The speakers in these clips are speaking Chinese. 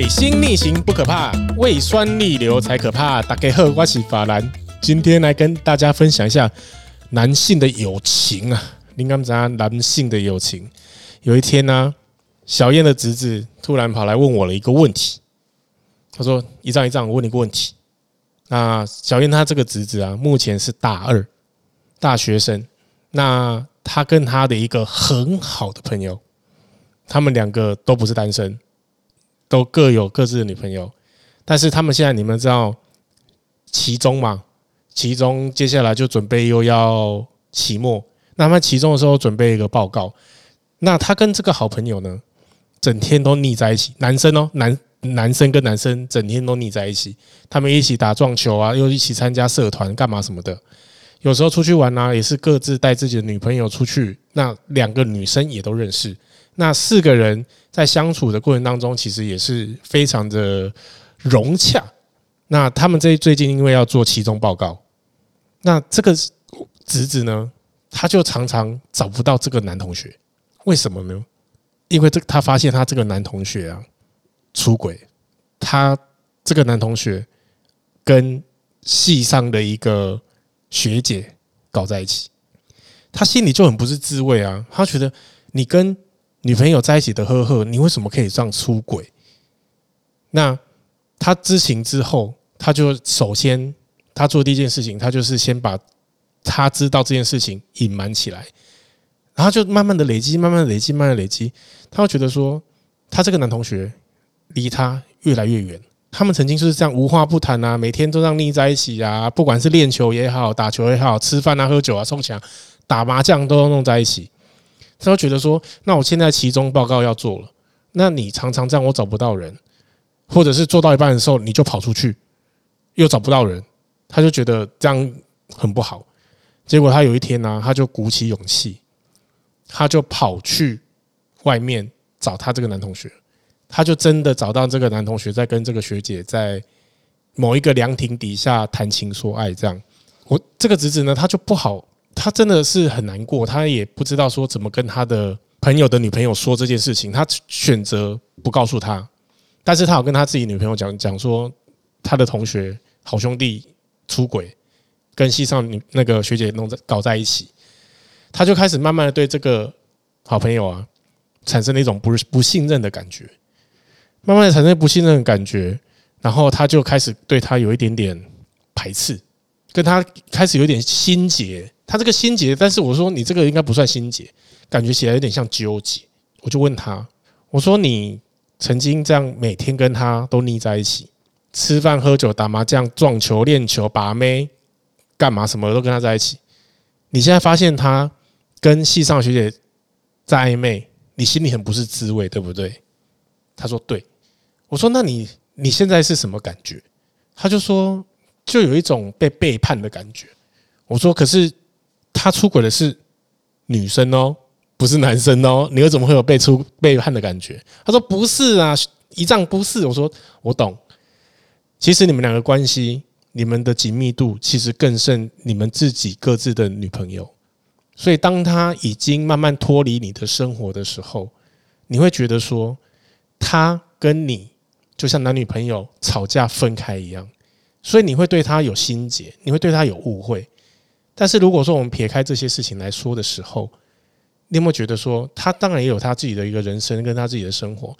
水星逆行不可怕，胃酸逆流才可怕。大家好，我是法兰，今天来跟大家分享一下男性的友情啊。你敢知道男性的友情？有一天呢、小燕的侄子突然跑来问我了一个问题。他说：“一丈一丈，我问你个问题。那小燕她这个侄子啊，目前是大二大学生。那他跟他的一个很好的朋友，他们两个都不是单身。”都各有各自的女朋友，但是他们现在你们知道期中嘛？期中接下来就准备又要期末，那他们期中的时候准备一个报告。那他跟这个好朋友呢，整天都腻在一起。男生哦，男男生跟男生整天都腻在一起，他们一起打撞球啊，又一起参加社团干嘛什么的。有时候出去玩呢，也是各自带自己的女朋友出去。那两个女生也都认识。那四个人在相处的过程当中，其实也是非常的融洽。那他们这最近因为要做期中报告，那这个侄子呢，他就常常找不到这个男同学，为什么呢？因为这他发现他这个男同学啊出轨，他这个男同学跟系上的一个学姐搞在一起，他心里就很不是滋味啊，他觉得你跟女朋友在一起的呵呵，你为什么可以这样出轨？那他知情之后，他就首先他做第一件事情，他就是先把他知道这件事情隐瞒起来，然后就慢慢的累积，慢慢的累积，慢慢的累积，他会觉得说，他这个男同学离他越来越远。他们曾经就是这样无话不谈啊，每天都这样腻在一起啊，不管是练球也好，打球也好，吃饭啊、喝酒啊、送钱、打麻将都弄在一起。他就觉得说，那我现在期中报告要做了，那你常常这样，我找不到人，或者是做到一半的时候你就跑出去，又找不到人，他就觉得这样很不好。结果他有一天呢，他就鼓起勇气，他就跑去外面找他这个男同学，他就真的找到这个男同学在跟这个学姐在某一个凉亭底下谈情说爱，这样。我这个侄子呢，他就不好。他真的是很难过，他也不知道说怎么跟他的朋友的女朋友说这件事情，他选择不告诉他，但是他有跟他自己女朋友讲讲说，他的同学好兄弟出轨，跟系上女那个学姐弄在搞在一起，他就开始慢慢的对这个好朋友啊产生了一种不不信任的感觉，慢慢的产生不信任的感觉，然后他就开始对他有一点点排斥，跟他开始有点心结。他这个心结，但是我说你这个应该不算心结，感觉起来有点像纠结。我就问他，我说你曾经这样每天跟他都腻在一起，吃饭、喝酒、打麻将、撞球、练球、把妹，干嘛什么都跟他在一起。你现在发现他跟系上学姐在暧昧，你心里很不是滋味，对不对？他说对。我说那你你现在是什么感觉？他就说就有一种被背叛的感觉。我说可是。他出轨的是女生哦，不是男生哦，你又怎么会有被出背叛的感觉？他说不是啊，一丈不是。我说我懂，其实你们两个关系，你们的紧密度其实更胜你们自己各自的女朋友。所以当他已经慢慢脱离你的生活的时候，你会觉得说他跟你就像男女朋友吵架分开一样，所以你会对他有心结，你会对他有误会。但是如果说我们撇开这些事情来说的时候，你有没有觉得说他当然也有他自己的一个人生跟他自己的生活？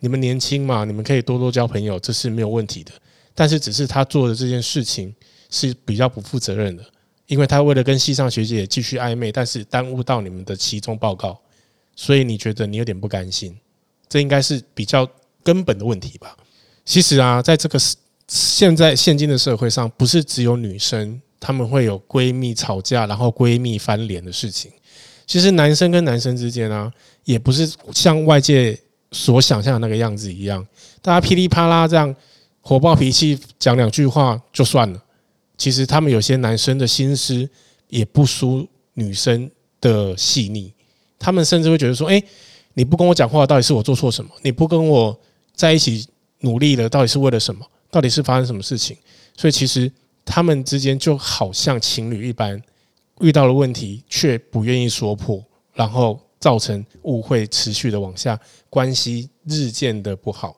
你们年轻嘛，你们可以多多交朋友，这是没有问题的。但是只是他做的这件事情是比较不负责任的，因为他为了跟系上学姐继续暧昧，但是耽误到你们的期中报告，所以你觉得你有点不甘心，这应该是比较根本的问题吧？其实啊，在这个现在现今的社会上，不是只有女生。他们会有闺蜜吵架，然后闺蜜翻脸的事情。其实男生跟男生之间啊，也不是像外界所想象的那个样子一样，大家噼里啪啦这样火爆脾气讲两句话就算了。其实他们有些男生的心思也不输女生的细腻，他们甚至会觉得说：“哎，你不跟我讲话，到底是我做错什么？你不跟我在一起努力了，到底是为了什么？到底是发生什么事情？”所以其实。他们之间就好像情侣一般，遇到了问题却不愿意说破，然后造成误会，持续的往下，关系日渐的不好。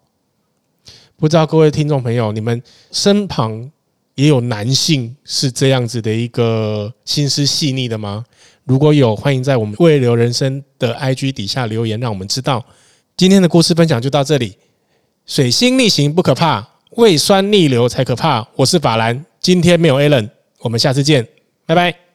不知道各位听众朋友，你们身旁也有男性是这样子的一个心思细腻的吗？如果有，欢迎在我们未留人生的 IG 底下留言，让我们知道。今天的故事分享就到这里。水星逆行不可怕，胃酸逆流才可怕。我是法兰，今天没有 Alan，我们下次见，拜拜。